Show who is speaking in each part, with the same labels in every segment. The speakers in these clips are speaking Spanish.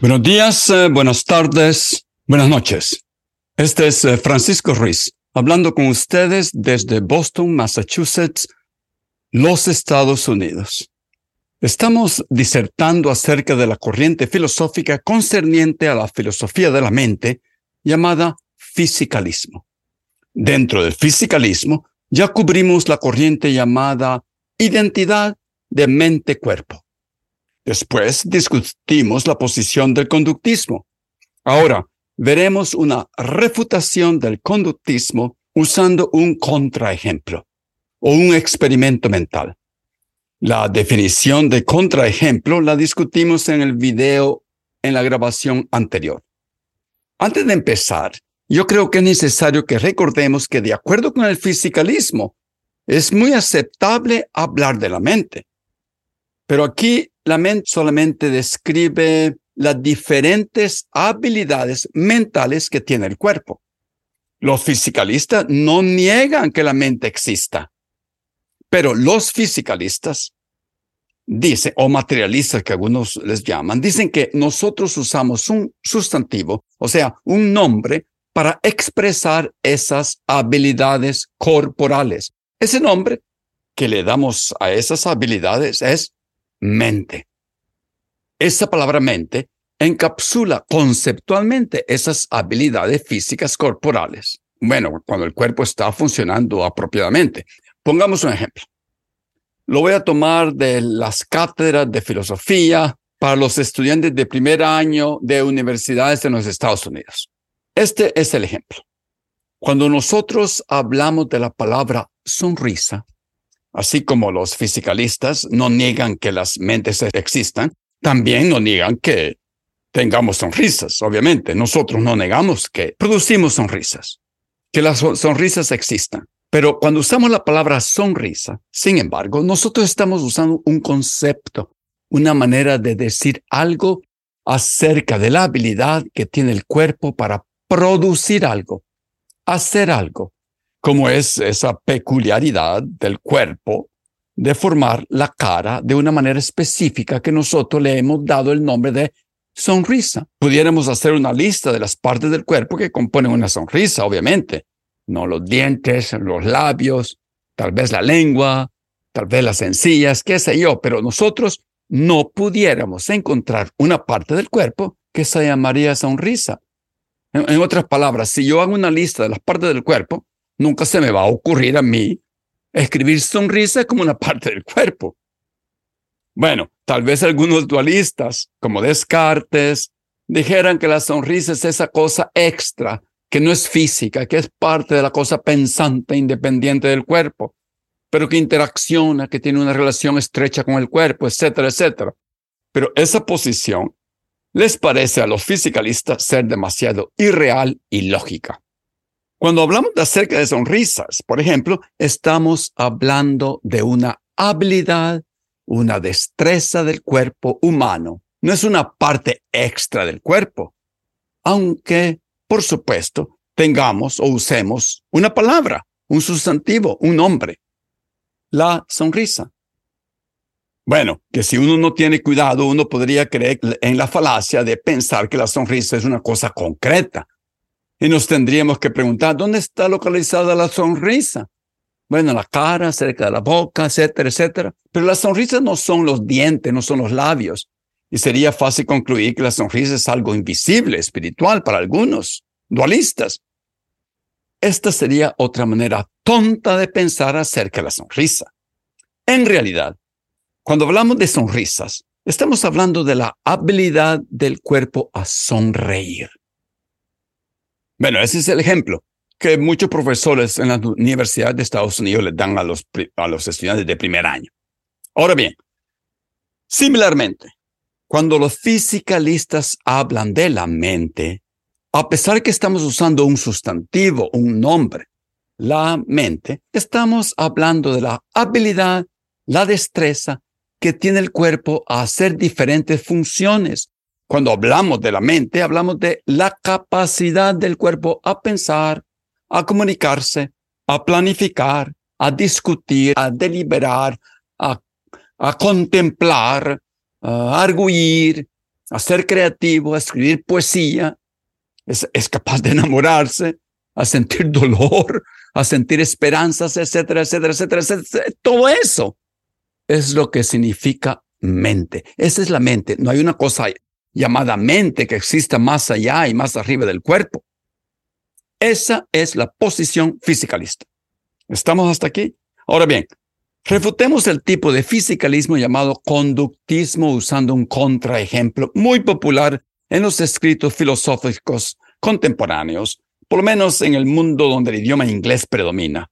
Speaker 1: Buenos días, eh, buenas tardes, buenas noches. Este es eh, Francisco Ruiz, hablando con ustedes desde Boston, Massachusetts, los Estados Unidos. Estamos disertando acerca de la corriente filosófica concerniente a la filosofía de la mente llamada fisicalismo. Dentro del fisicalismo ya cubrimos la corriente llamada identidad de mente-cuerpo. Después discutimos la posición del conductismo. Ahora veremos una refutación del conductismo usando un contraejemplo o un experimento mental. La definición de contraejemplo la discutimos en el video en la grabación anterior. Antes de empezar, yo creo que es necesario que recordemos que de acuerdo con el fisicalismo, es muy aceptable hablar de la mente. Pero aquí la mente solamente describe las diferentes habilidades mentales que tiene el cuerpo. Los fisicalistas no niegan que la mente exista. Pero los fisicalistas dicen, o materialistas que algunos les llaman, dicen que nosotros usamos un sustantivo, o sea, un nombre para expresar esas habilidades corporales. Ese nombre que le damos a esas habilidades es mente. Esa palabra mente encapsula conceptualmente esas habilidades físicas corporales. Bueno, cuando el cuerpo está funcionando apropiadamente. Pongamos un ejemplo. Lo voy a tomar de las cátedras de filosofía para los estudiantes de primer año de universidades en los Estados Unidos. Este es el ejemplo. Cuando nosotros hablamos de la palabra sonrisa, así como los fisicalistas no niegan que las mentes existan, también no niegan que tengamos sonrisas, obviamente. Nosotros no negamos que producimos sonrisas, que las sonrisas existan. Pero cuando usamos la palabra sonrisa, sin embargo, nosotros estamos usando un concepto, una manera de decir algo acerca de la habilidad que tiene el cuerpo para producir algo, hacer algo, como es esa peculiaridad del cuerpo de formar la cara de una manera específica que nosotros le hemos dado el nombre de sonrisa. Pudiéramos hacer una lista de las partes del cuerpo que componen una sonrisa, obviamente no los dientes, los labios, tal vez la lengua, tal vez las encías, qué sé yo, pero nosotros no pudiéramos encontrar una parte del cuerpo que se llamaría sonrisa. En, otras palabras, si yo hago una lista de las partes del cuerpo, nunca se me va a ocurrir a mí escribir sonrisa como una parte del cuerpo. Bueno, tal vez algunos dualistas, como Descartes, dijeran que la sonrisa es esa cosa extra que no es física, que es parte de la cosa pensante independiente del cuerpo, pero que interacciona, que tiene una relación estrecha con el cuerpo, etcétera, etcétera. Pero esa posición les parece a los fisicalistas ser demasiado irreal y lógica. Cuando hablamos de acerca de sonrisas, por ejemplo, estamos hablando de una habilidad, una destreza del cuerpo humano. No es una parte extra del cuerpo, aunque por supuesto, tengamos o usemos una palabra, un sustantivo, un nombre. La sonrisa. Bueno, que si uno no tiene cuidado, uno podría creer en la falacia de pensar que la sonrisa es una cosa concreta. Y nos tendríamos que preguntar, ¿dónde está localizada la sonrisa? Bueno, la cara, cerca de la boca, etcétera, etcétera. Pero las sonrisas no son los dientes, no son los labios. Y sería fácil concluir que la sonrisa es algo invisible, espiritual para algunos, dualistas. Esta sería otra manera tonta de pensar acerca de la sonrisa. En realidad, cuando hablamos de sonrisas, Estamos hablando de la habilidad del cuerpo a sonreír. Bueno, ese es el ejemplo que muchos profesores en las universidades de Estados Unidos les dan a los, a los estudiantes de primer año. Ahora bien, similarmente, cuando los fisicalistas hablan de la mente, a pesar que estamos usando un sustantivo, un nombre, la mente, estamos hablando de la habilidad, la destreza que tiene el cuerpo a hacer diferentes funciones. Cuando hablamos de la mente, hablamos de la capacidad del cuerpo a pensar, a comunicarse, a planificar, a discutir, a deliberar, a, contemplar, a arguir, a ser creativo, a escribir poesía. Es, es capaz de enamorarse, a sentir dolor, a sentir esperanzas, etcétera, etcétera, etcétera, etcétera. Todo eso es lo que significa mente. Esa es la mente. No hay una cosa llamada mente que exista más allá y más arriba del cuerpo. Esa es la posición fisicalista. ¿Estamos hasta aquí? Ahora bien, refutemos el tipo de fisicalismo llamado conductismo usando un contraejemplo muy popular en los escritos filosóficos contemporáneos, por lo menos en el mundo donde el idioma inglés predomina.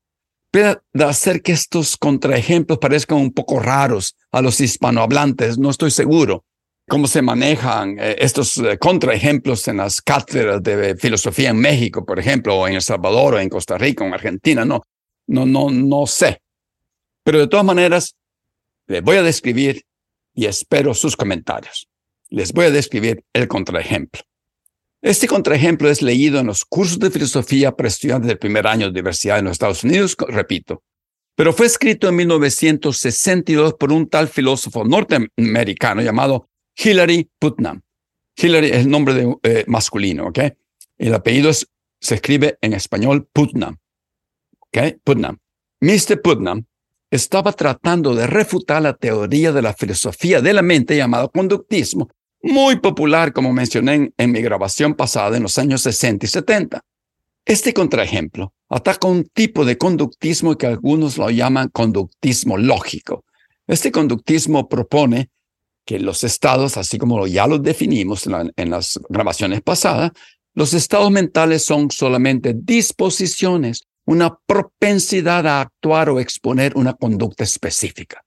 Speaker 1: Puede hacer que estos contraejemplos parezcan un poco raros a los hispanohablantes, no estoy seguro, cómo se manejan eh, estos eh, contraejemplos en las cátedras de filosofía en México, por ejemplo, o en El Salvador, o en Costa Rica, o en Argentina, no, no, no, no sé. Pero de todas maneras, les voy a describir y espero sus comentarios. Les voy a describir el contraejemplo. Este contraejemplo es leído en los cursos de filosofía para estudiantes del primer año de universidad en los Estados Unidos, repito, pero fue escrito en 1962 por un tal filósofo norteamericano llamado Hillary Putnam. Hillary es el nombre de, eh, masculino, ¿ok? El apellido se escribe en español Putnam, ¿ok? Putnam. Mr. Putnam estaba tratando de refutar la teoría de la filosofía de la mente llamada conductismo, muy popular, como mencioné en, mi grabación pasada en los años 60 y 70. Este contraejemplo ataca un tipo de conductismo que algunos lo llaman conductismo lógico. Este conductismo propone que los estados, así como ya los definimos en, las grabaciones pasadas, los estados mentales son solamente disposiciones, una propensidad a actuar o exponer una conducta específica.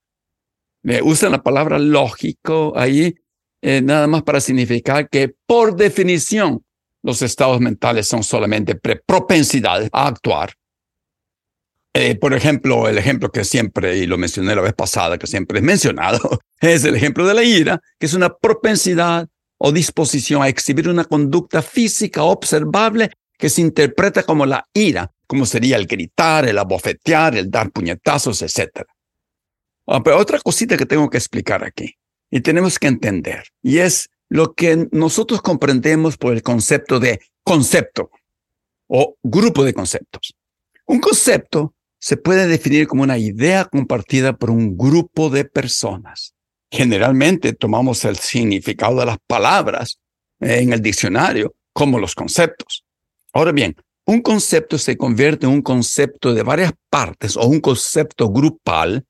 Speaker 1: Me usan la palabra lógico ahí eh, nada más para significar que por definición los estados mentales son solamente propensidades a actuar eh, por ejemplo, el ejemplo que siempre, y lo mencioné la vez pasada, que siempre es mencionado, es el ejemplo de la ira, que es una propensidad o disposición a exhibir una conducta física observable que se interpreta como la ira, como sería el gritar, el abofetear, el dar puñetazos, etc. Ah, pero otra cosita que tengo que explicar aquí, y tenemos que entender, y es lo que nosotros comprendemos por el concepto de concepto o grupo de conceptos. Un concepto se puede definir como una idea compartida por un grupo de personas. Generalmente tomamos el significado de las palabras en el diccionario como los conceptos. Ahora bien, un concepto se convierte en un concepto de varias partes o un concepto grupal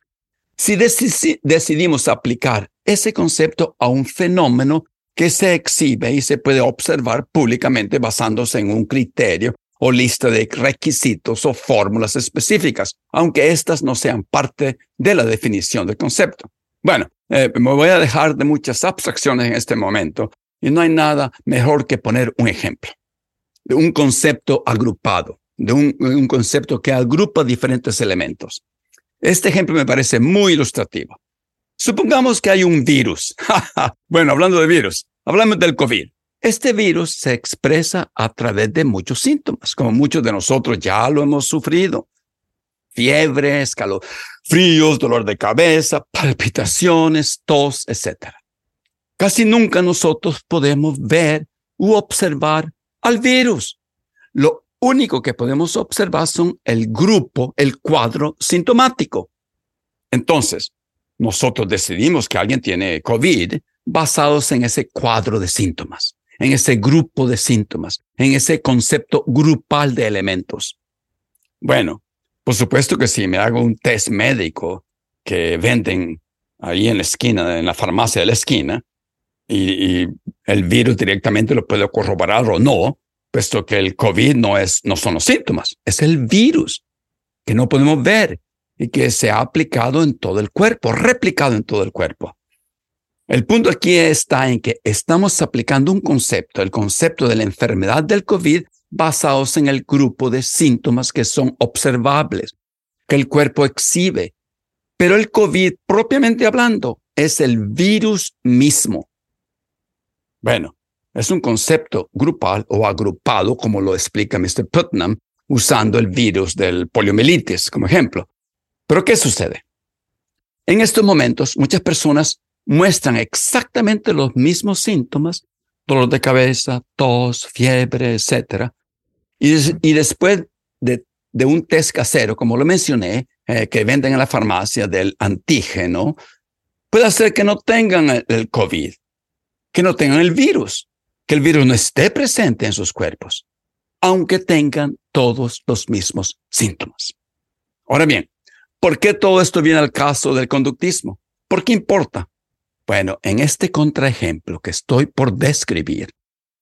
Speaker 1: si decidimos aplicar ese concepto a un fenómeno que se exhibe y se puede observar públicamente basándose en un criterio o lista de requisitos o fórmulas específicas, aunque éstas no sean parte de la definición del concepto. Bueno, eh, me voy a dejar de muchas abstracciones en este momento y no hay nada mejor que poner un ejemplo de un concepto agrupado, de un, un concepto que agrupa diferentes elementos. Este ejemplo me parece muy ilustrativo. Supongamos que hay un virus. bueno, hablando de virus, hablamos del COVID. Este virus se expresa a través de muchos síntomas, como muchos de nosotros ya lo hemos sufrido. Fiebre, escalofríos, dolor de cabeza, palpitaciones, tos, etc. Casi nunca nosotros podemos ver u observar al virus. Lo único que podemos observar son el grupo, el cuadro sintomático. Entonces, nosotros decidimos que alguien tiene COVID basados en ese cuadro de síntomas en ese grupo de síntomas, en ese concepto grupal de elementos. Bueno, por supuesto que si me hago un test médico que venden ahí en la esquina, en la farmacia de la esquina, y, el virus directamente lo puede corroborar o no, puesto que el COVID no, es, no son los síntomas, es el virus que no podemos ver y que se ha aplicado en todo el cuerpo, replicado en todo el cuerpo. El punto aquí está en que estamos aplicando un concepto, el concepto de la enfermedad del COVID, basados en el grupo de síntomas que son observables, que el cuerpo exhibe. Pero el COVID, propiamente hablando, es el virus mismo. Bueno, es un concepto grupal o agrupado, como lo explica Mr. Putnam, usando el virus del poliomielitis como ejemplo. Pero ¿qué sucede? En estos momentos, muchas personas muestran exactamente los mismos síntomas, dolor de cabeza, tos, fiebre, etc. Y, después de, un test casero, como lo mencioné, eh, que venden en la farmacia del antígeno, puede ser que no tengan el COVID, que no tengan el virus, que el virus no esté presente en sus cuerpos, aunque tengan todos los mismos síntomas. Ahora bien, ¿por qué todo esto viene al caso del conductismo? ¿Por qué importa? Bueno, en este contraejemplo que estoy por describir,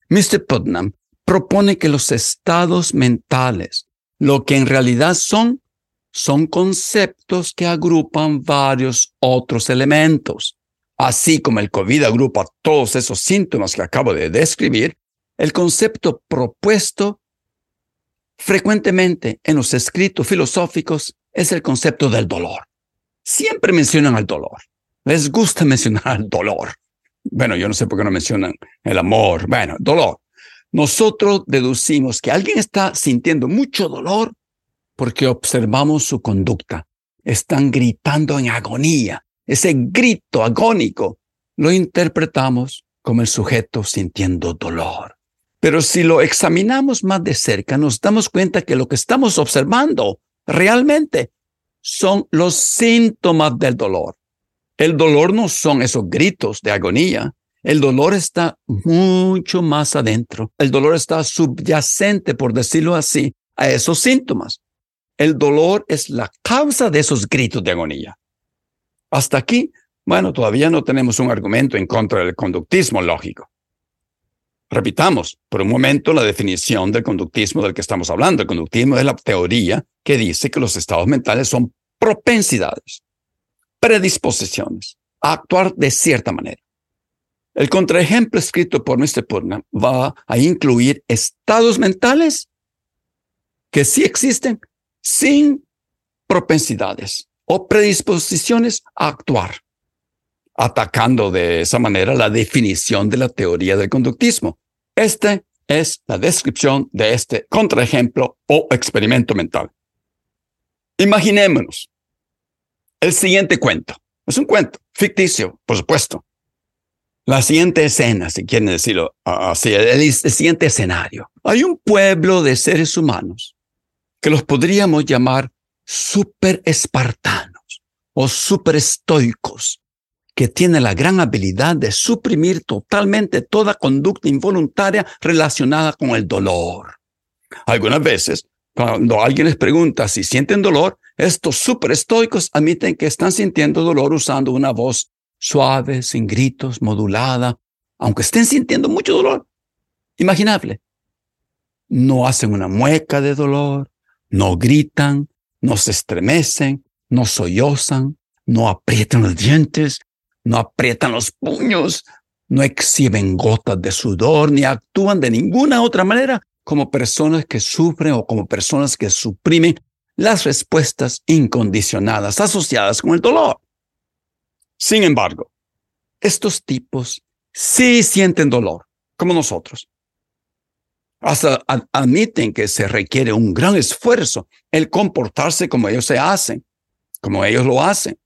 Speaker 1: Mr. Putnam propone que los estados mentales, lo que en realidad son, son conceptos que agrupan varios otros elementos. Así como el COVID agrupa todos esos síntomas que acabo de describir, el concepto propuesto frecuentemente en los escritos filosóficos es el concepto del dolor. Siempre mencionan el dolor. Les gusta mencionar el dolor. Bueno, yo no sé por qué no mencionan el amor. Bueno, dolor. Nosotros deducimos que alguien está sintiendo mucho dolor porque observamos su conducta. Están gritando en agonía, ese grito agónico, lo interpretamos como el sujeto sintiendo dolor. Pero si lo examinamos más de cerca, nos damos cuenta que lo que estamos observando realmente son los síntomas del dolor. El dolor no son esos gritos de agonía. El dolor está mucho más adentro. El dolor está subyacente, por decirlo así, a esos síntomas. El dolor es la causa de esos gritos de agonía. Hasta aquí, bueno, todavía no tenemos un argumento en contra del conductismo lógico. Repitamos por un momento la definición del conductismo del que estamos hablando. El conductismo es la teoría que dice que los estados mentales son propensidades, predisposiciones a actuar de cierta manera. El contraejemplo escrito por Mr. Putnam va a incluir estados mentales que sí existen sin propensidades o predisposiciones a actuar, atacando de esa manera la definición de la teoría del conductismo. Esta es la descripción de este contraejemplo o experimento mental. Imaginémonos el siguiente cuento. Es un cuento ficticio, por supuesto. La siguiente escena, si quieren decirlo así, el siguiente escenario. Hay un pueblo de seres humanos que los podríamos llamar super espartanos o super estoicos, que tienen la gran habilidad de suprimir totalmente toda conducta involuntaria relacionada con el dolor. Algunas veces, cuando alguien les pregunta si sienten dolor, estos super estoicos admiten que están sintiendo dolor usando una voz suave, sin gritos, modulada, aunque estén sintiendo mucho dolor. Imaginable. No hacen una mueca de dolor, no gritan, no se estremecen, no sollozan, no aprietan los dientes, no aprietan los puños, no exhiben gotas de sudor, ni actúan de ninguna otra manera como personas que sufren o como personas que suprimen las respuestas incondicionadas asociadas con el dolor. Sin embargo, estos tipos sí sienten dolor, como nosotros. Hasta admiten que se requiere un gran esfuerzo el comportarse como ellos se hacen, como ellos lo hacen.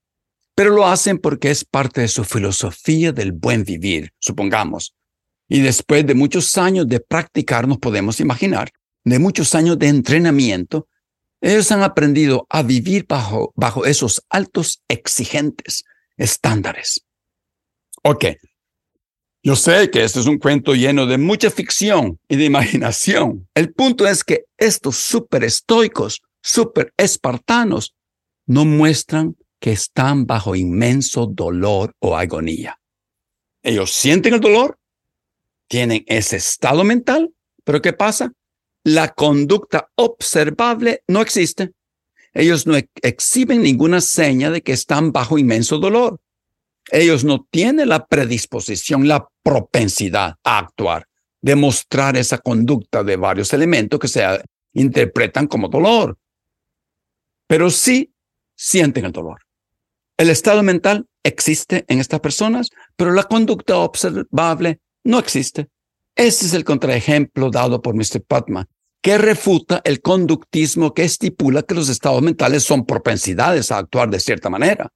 Speaker 1: Pero lo hacen porque es parte de su filosofía del buen vivir, supongamos. Y después de muchos años de practicar, nos podemos imaginar, de muchos años de entrenamiento, ellos han aprendido a vivir bajo, bajo esos altos exigentes estándares. Ok, yo sé que este es un cuento lleno de mucha ficción y de imaginación. El punto es que estos súper estoicos, súper espartanos, no muestran que están bajo inmenso dolor o agonía. Ellos sienten el dolor, tienen ese estado mental, pero ¿qué pasa? La conducta observable no existe. Ellos no exhiben ninguna seña de que están bajo inmenso dolor. Ellos no tienen la predisposición, la propensidad a actuar, demostrar esa conducta de varios elementos que se interpretan como dolor. Pero sí sienten el dolor. El estado mental existe en estas personas, pero la conducta observable no existe. Ese es el contraejemplo dado por Mr. Putman, que refuta el conductismo que estipula que los estados mentales son propensidades a actuar de cierta manera.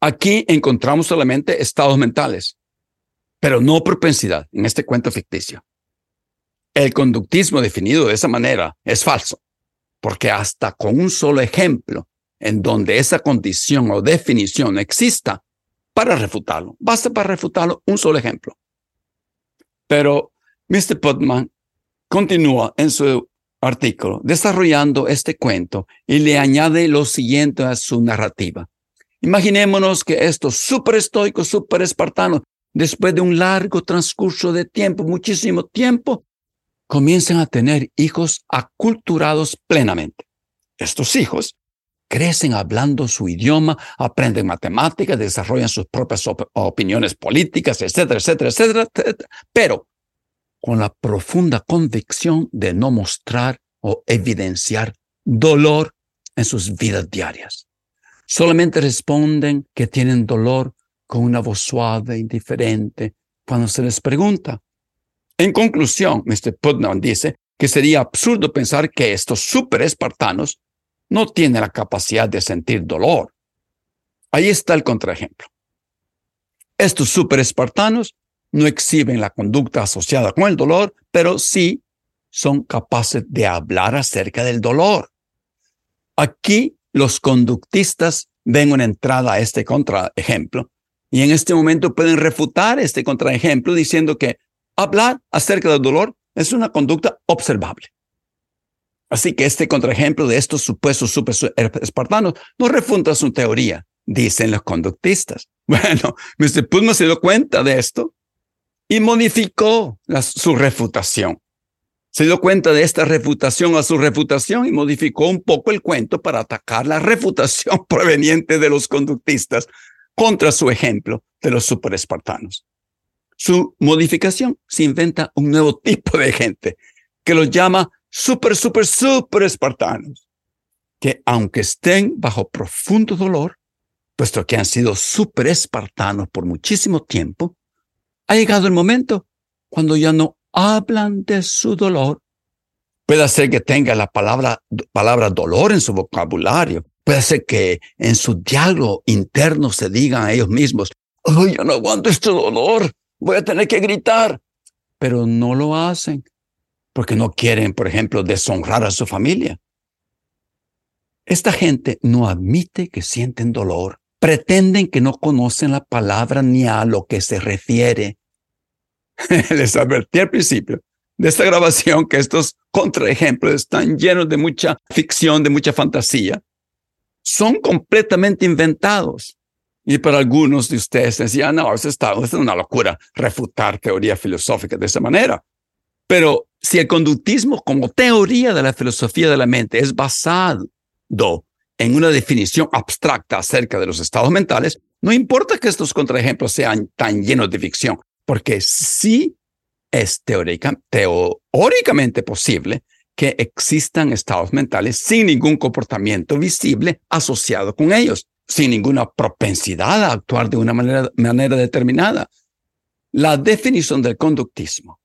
Speaker 1: Aquí encontramos solamente estados mentales, pero no propensidad en este cuento ficticio. El conductismo definido de esa manera es falso, porque hasta con un solo ejemplo en donde esa condición o definición exista, para refutarlo, basta para refutarlo un solo ejemplo. Pero Mr. Putman continúa en su artículo desarrollando este cuento y le añade lo siguiente a su narrativa. Imaginémonos que estos super estoicos, super espartanos, después de un largo transcurso de tiempo, muchísimo tiempo, comienzan a tener hijos aculturados plenamente. Estos hijos crecen hablando su idioma, aprenden matemáticas, desarrollan sus propias opiniones políticas, etcétera, etcétera, etcétera, etcétera, pero con la profunda convicción de no mostrar o evidenciar dolor en sus vidas diarias. Solamente responden que tienen dolor con una voz suave, indiferente, cuando se les pregunta. En conclusión, Mr. Putnam dice que sería absurdo pensar que estos super espartanos no tienen la capacidad de sentir dolor. Ahí está el contraejemplo. Estos super espartanos no exhiben la conducta asociada con el dolor, pero sí son capaces de hablar acerca del dolor. Aquí los conductistas ven una entrada a este contraejemplo y en este momento pueden refutar este contraejemplo diciendo que hablar acerca del dolor es una conducta observable. Así que este contraejemplo de estos supuestos super espartanos no refuta su teoría, dicen los conductistas. Bueno, Mr. Putman se dio cuenta de esto y modificó su refutación. Se dio cuenta de esta refutación a su refutación y modificó un poco el cuento para atacar la refutación proveniente de los conductistas contra su ejemplo de los superespartanos. Su modificación se inventa un nuevo tipo de gente que los llama super, super, super espartanos, que aunque estén bajo profundo dolor, puesto que han sido super espartanos por muchísimo tiempo, ha llegado el momento cuando ya no hablan de su dolor. Puede ser que tenga la palabra, palabra dolor en su vocabulario. Puede ser que en su diálogo interno se digan a ellos mismos, oh, yo no aguanto este dolor, voy a tener que gritar. Pero no lo hacen porque no quieren, por ejemplo, deshonrar a su familia. Esta gente no admite que sienten dolor, pretenden que no conocen la palabra ni a lo que se refiere. les advertí al principio de esta grabación que estos contraejemplos están llenos de mucha ficción, de mucha fantasía. Son completamente inventados. Y para algunos de ustedes decían, no, eso está, es una locura refutar teoría filosófica de esa manera. Pero si el conductismo como teoría de la filosofía de la mente es basado en una definición abstracta acerca de los estados mentales, no importa que estos contraejemplos sean tan llenos de ficción, porque sí es teóricamente posible que existan estados mentales sin ningún comportamiento visible asociado con ellos, sin ninguna propensidad a actuar de una manera, manera determinada. La definición del conductismo,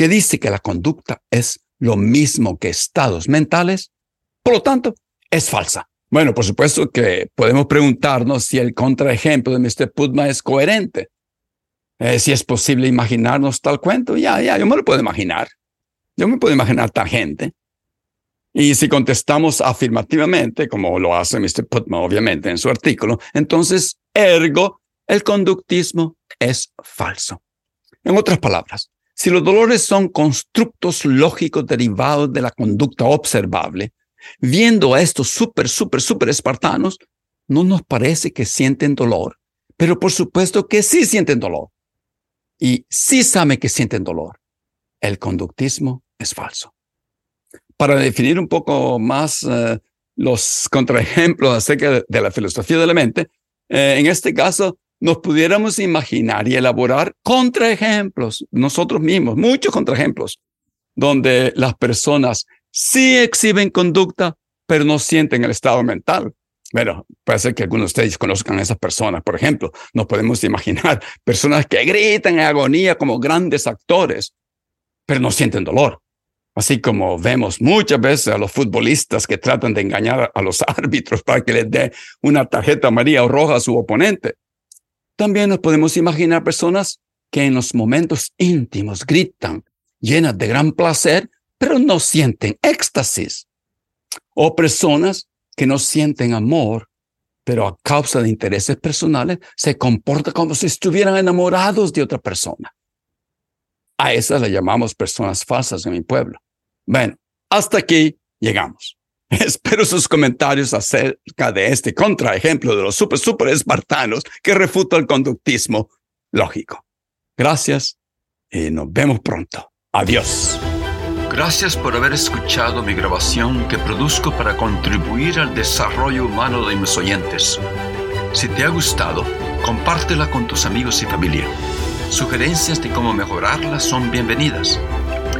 Speaker 1: que dice que la conducta es lo mismo que estados mentales, por lo tanto, es falsa. Bueno, por supuesto que podemos preguntarnos si el contraejemplo de Mr. Putman es coherente. Eh, si es posible imaginarnos tal cuento, ya, ya, yo me lo puedo imaginar. Yo me puedo imaginar tal gente. Y si contestamos afirmativamente, como lo hace Mr. Putman, obviamente, en su artículo, entonces, ergo, el conductismo es falso. En otras palabras, si los dolores son constructos lógicos derivados de la conducta observable, viendo a estos súper, súper, súper espartanos, no nos parece que sienten dolor, pero por supuesto que sí sienten dolor. Y sí saben que sienten dolor. El conductismo es falso. Para definir un poco más eh, los contraejemplos acerca de, la filosofía de la mente, eh, en este caso nos pudiéramos imaginar y elaborar contraejemplos nosotros mismos, muchos contraejemplos, donde las personas sí exhiben conducta, pero no sienten el estado mental. Bueno, puede ser que algunos de ustedes conozcan a esas personas. Por ejemplo, nos podemos imaginar personas que gritan en agonía como grandes actores, pero no sienten dolor. Así como vemos muchas veces a los futbolistas que tratan de engañar a los árbitros para que les dé una tarjeta amarilla o roja a su oponente. También nos podemos imaginar personas que en los momentos íntimos gritan, llenas de gran placer, pero no sienten éxtasis. O personas que no sienten amor, pero a causa de intereses personales se comportan como si estuvieran enamorados de otra persona. A esas le llamamos personas falsas en mi pueblo. Bueno, hasta aquí llegamos. Espero sus comentarios acerca de este contraejemplo de los super, super espartanos que refuta el conductismo lógico. Gracias y nos vemos pronto. Adiós.
Speaker 2: Gracias por haber escuchado mi grabación que produzco para contribuir al desarrollo humano de mis oyentes. Si te ha gustado, compártela con tus amigos y familia. Sugerencias de cómo mejorarla son bienvenidas.